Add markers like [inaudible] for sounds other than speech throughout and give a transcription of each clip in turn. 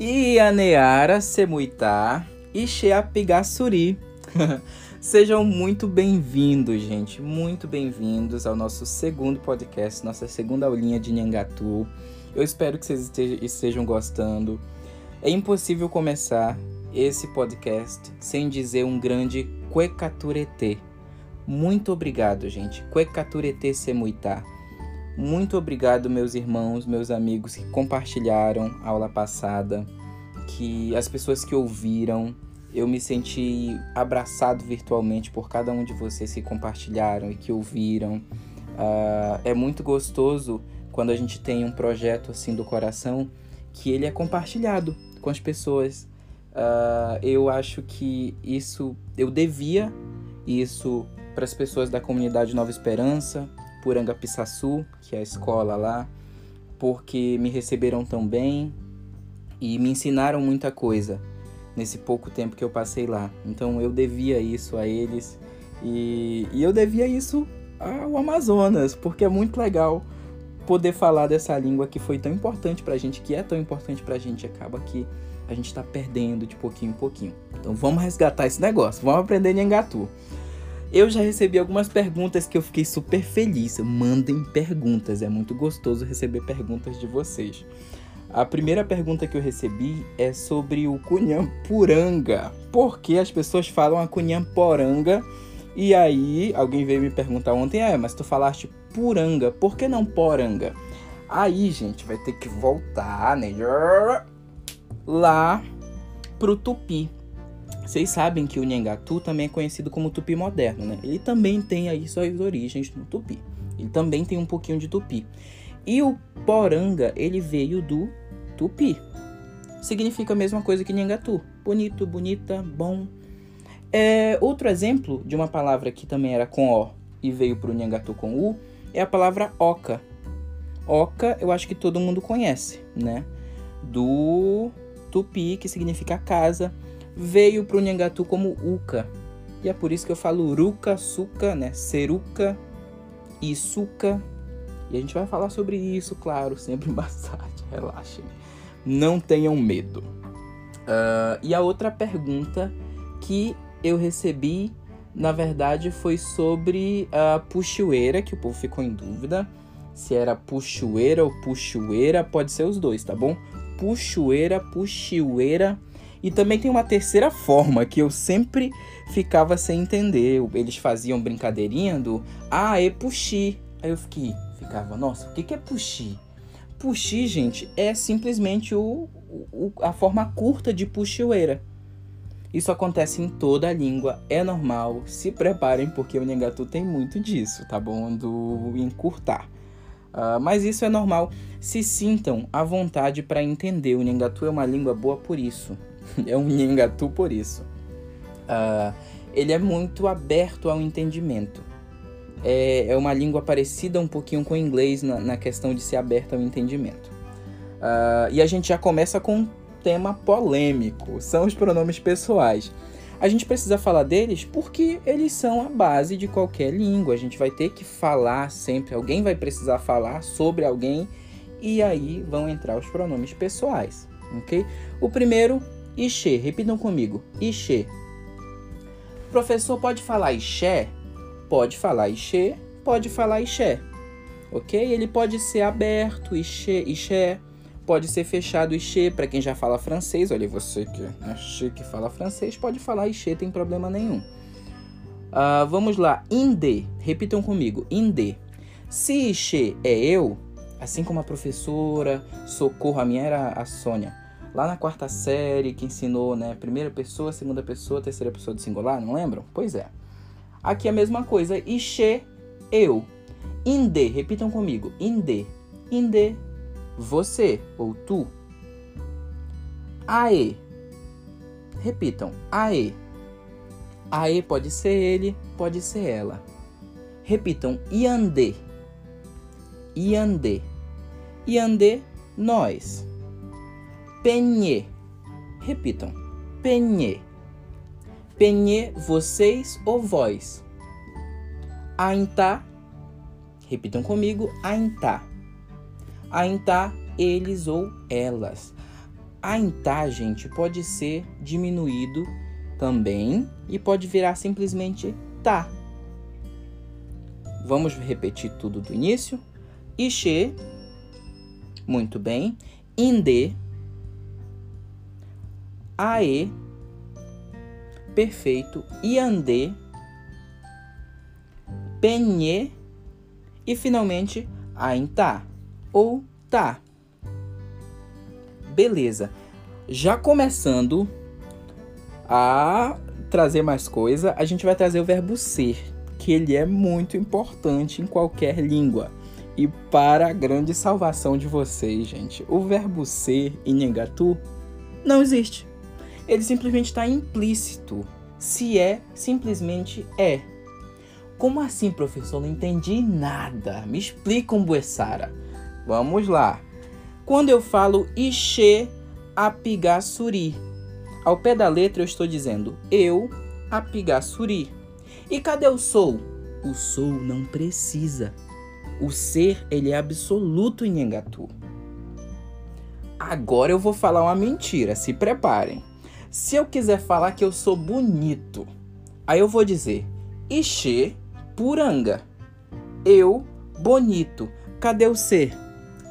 Ianeara Semuitá e Xeapigassuri. [laughs] Sejam muito bem-vindos, gente. Muito bem-vindos ao nosso segundo podcast, nossa segunda aulinha de Nhangatu. Eu espero que vocês estejam gostando. É impossível começar esse podcast sem dizer um grande Quecaturete. Muito obrigado, gente. Quecaturete Semuitá. Muito obrigado, meus irmãos, meus amigos que compartilharam a aula passada, que as pessoas que ouviram. Eu me senti abraçado virtualmente por cada um de vocês que compartilharam e que ouviram. Uh, é muito gostoso quando a gente tem um projeto assim do coração que ele é compartilhado com as pessoas. Uh, eu acho que isso eu devia isso para as pessoas da comunidade Nova Esperança, Puranga Pissaçu, que é a escola lá, porque me receberam tão bem e me ensinaram muita coisa nesse pouco tempo que eu passei lá. Então eu devia isso a eles e, e eu devia isso ao Amazonas, porque é muito legal poder falar dessa língua que foi tão importante pra gente, que é tão importante pra gente, acaba que a gente tá perdendo de pouquinho em pouquinho. Então vamos resgatar esse negócio, vamos aprender Nhangatu. Eu já recebi algumas perguntas que eu fiquei super feliz. Mandem perguntas, é muito gostoso receber perguntas de vocês. A primeira pergunta que eu recebi é sobre o Cunhampuranga. Por que as pessoas falam a Cunhamporanga? E aí, alguém veio me perguntar ontem, é, mas tu falaste Puranga, por que não Poranga? Aí, gente, vai ter que voltar, né? Lá pro Tupi. Vocês sabem que o Nhangatu também é conhecido como Tupi moderno, né? Ele também tem aí suas origens no Tupi. Ele também tem um pouquinho de Tupi. E o Poranga, ele veio do Tupi. Significa a mesma coisa que Nhangatu. Bonito, bonita, bom. É, outro exemplo de uma palavra que também era com O e veio para o Nhangatu com U é a palavra Oca. Oca eu acho que todo mundo conhece, né? Do Tupi, que significa casa veio para o Nhangatu como Uca. E é por isso que eu falo Uruca, Suca, né? Seruca e Suca. E a gente vai falar sobre isso, claro, [laughs] sempre bastante. Relaxem. Não tenham medo. Uh, e a outra pergunta que eu recebi, na verdade, foi sobre a puxueira, que o povo ficou em dúvida. Se era puxueira ou puxueira, pode ser os dois, tá bom? Puxueira, puxueira e também tem uma terceira forma que eu sempre ficava sem entender. Eles faziam brincadeirinha do ah, é puxi. Aí eu fiquei, ficava, nossa, o que, que é puxi? Puxi, gente, é simplesmente o, o, a forma curta de puxioeira. Isso acontece em toda a língua, é normal. Se preparem porque o Nhangatu tem muito disso, tá bom? Do encurtar. Uh, mas isso é normal. Se sintam à vontade para entender. O Nhangatu é uma língua boa por isso [laughs] é um Nhangatu por isso. Uh, ele é muito aberto ao entendimento. É, é, uma língua parecida um pouquinho com o inglês na, na questão de ser aberta ao entendimento. Uh, e a gente já começa com um tema polêmico: são os pronomes pessoais. A gente precisa falar deles porque eles são a base de qualquer língua. A gente vai ter que falar sempre, alguém vai precisar falar sobre alguém e aí vão entrar os pronomes pessoais, ok? O primeiro Ixê, repitam comigo. Ixê. Professor, pode falar Ixé? Pode falar Ixê, pode falar Ixé. Ok? Ele pode ser aberto, Ixê, Ixé. Pode ser fechado Ixê, para quem já fala francês. Olha, você que é chique fala francês, pode falar Ixê, tem problema nenhum. Uh, vamos lá. Inde. Repitam comigo. Inde. Se Ixê é eu, assim como a professora, socorro, a minha era a Sônia lá na quarta série que ensinou, né, primeira pessoa, segunda pessoa, terceira pessoa de singular, não lembram? Pois é. Aqui é a mesma coisa, Ixê, eu. Inde, repitam comigo, inde. Inde, você ou tu. Ae. Repitam, ae. Ae pode ser ele, pode ser ela. Repitam, iande. Iande. Iande, nós. Penhê. Repitam. Penhê. Penhê, vocês ou vós. Aintá. Repitam comigo. Aintá. Aintá, eles ou elas. A tá, gente, pode ser diminuído também e pode virar simplesmente tá. Vamos repetir tudo do início. Ixê, muito bem. Inde, ae, perfeito. Iande, penhe e finalmente aintá ou tá. Beleza. Já começando a trazer mais coisa, a gente vai trazer o verbo ser, que ele é muito importante em qualquer língua. E para a grande salvação de vocês, gente, o verbo ser em Nhangatu não existe. Ele simplesmente está implícito. Se é, simplesmente é. Como assim, professor? Não entendi nada. Me explica um buessara. Vamos lá. Quando eu falo Ixê Apigassuri, ao pé da letra eu estou dizendo eu Apigassuri. E cadê o sou? O sou não precisa. O ser, ele é absoluto em Engatu. Agora eu vou falar uma mentira, se preparem. Se eu quiser falar que eu sou bonito, aí eu vou dizer Ixê Puranga. Eu, bonito. Cadê o ser?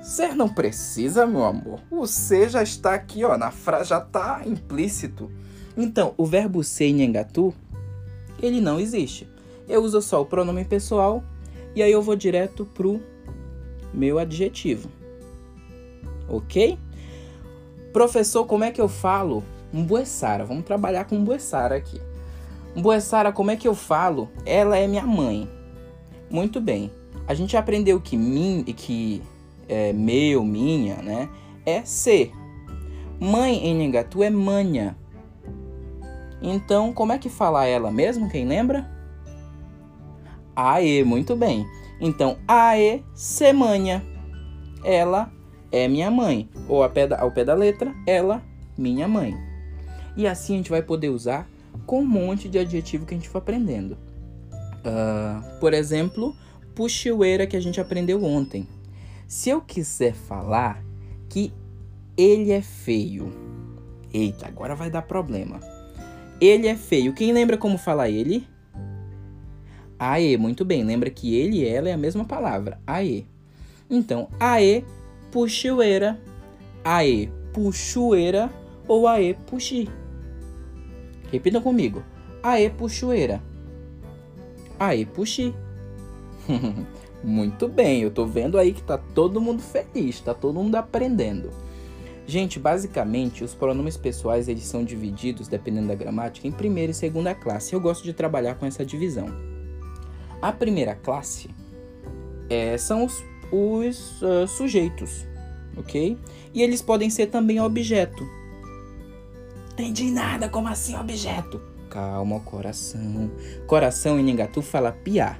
Ser não precisa, meu amor. O ser já está aqui, ó, na frase já está implícito. Então, o verbo ser em Engatu, ele não existe. Eu uso só o pronome pessoal e aí eu vou direto pro meu adjetivo. OK? Professor, como é que eu falo Mbuessara? Vamos trabalhar com Mbuessara aqui. Mbuessara, como é que eu falo? Ela é minha mãe. Muito bem. A gente aprendeu que mim e que é, meu, minha, né? É ser. Mãe em Nhangatu é manha. Então, como é que fala ela mesmo? Quem lembra? Aê, muito bem. Então, aê, semanha. Ela é minha mãe. Ou ao pé, da, ao pé da letra, ela, minha mãe. E assim a gente vai poder usar com um monte de adjetivo que a gente for aprendendo. Uh, por exemplo, puxiueira que a gente aprendeu ontem. Se eu quiser falar que ele é feio, eita, agora vai dar problema. Ele é feio. Quem lembra como falar ele? Aê, muito bem. Lembra que ele e ela é a mesma palavra. Aê. Então, aê, puxueira. Aê, puxueira ou aê, puxi. Repitam comigo. Aê, puxueira. Aê, puxi. [laughs] Muito bem, eu tô vendo aí que tá todo mundo feliz, tá todo mundo aprendendo. Gente, basicamente, os pronomes pessoais eles são divididos, dependendo da gramática, em primeira e segunda classe. Eu gosto de trabalhar com essa divisão. A primeira classe é, são os, os uh, sujeitos, ok? E eles podem ser também objeto. Entendi nada, como assim objeto? Calma, coração. Coração em Ningatu fala piá.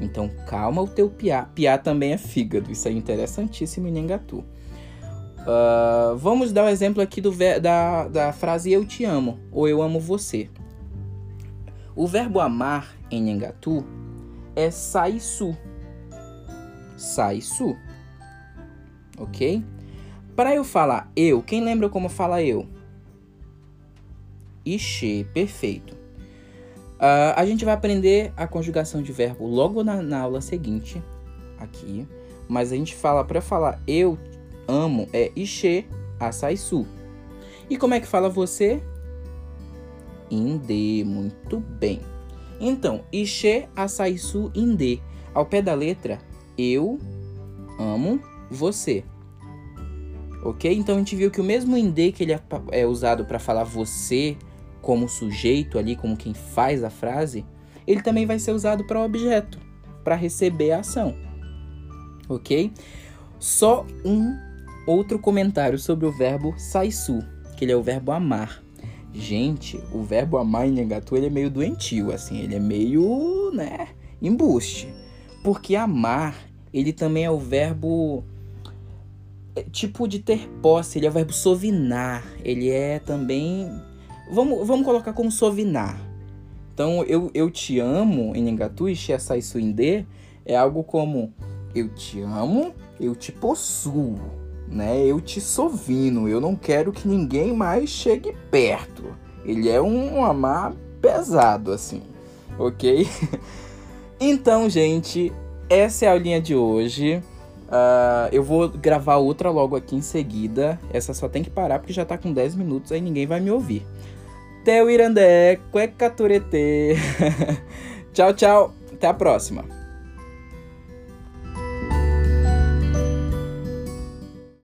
Então calma o teu piá. Piá também é fígado. Isso é interessantíssimo em Nengatu. Uh, vamos dar o um exemplo aqui do, da, da frase eu te amo ou eu amo você. O verbo amar em Nengatu é saisu. Saisu. Ok? Para eu falar eu, quem lembra como fala eu? Ixê, perfeito. Uh, a gente vai aprender a conjugação de verbo logo na, na aula seguinte, aqui. Mas a gente fala, para falar eu amo, é Ixê Asaisu. E como é que fala você? Inde, muito bem. Então, Ixê Asaisu Inde. Ao pé da letra, eu amo você. Ok? Então a gente viu que o mesmo Inde que ele é, é usado para falar você como sujeito ali, como quem faz a frase, ele também vai ser usado para objeto, para receber a ação. Ok? Só um outro comentário sobre o verbo saisu, que ele é o verbo amar. Gente, o verbo amar em Negatu ele é meio doentio, assim, ele é meio, né, embuste. Porque amar, ele também é o verbo é, tipo de ter posse, ele é o verbo sovinar, ele é também Vamos, vamos colocar como sovinar. Então, eu, eu te amo em Ngatu e Shesai Suinde é algo como eu te amo, eu te possuo. né? Eu te sovino, eu não quero que ninguém mais chegue perto. Ele é um amar pesado, assim, ok? [laughs] então, gente, essa é a aulinha de hoje. Uh, eu vou gravar outra logo aqui em seguida. Essa só tem que parar porque já tá com 10 minutos, aí ninguém vai me ouvir. Teu Irandé, Cueca [laughs] tchau, tchau. Até a próxima.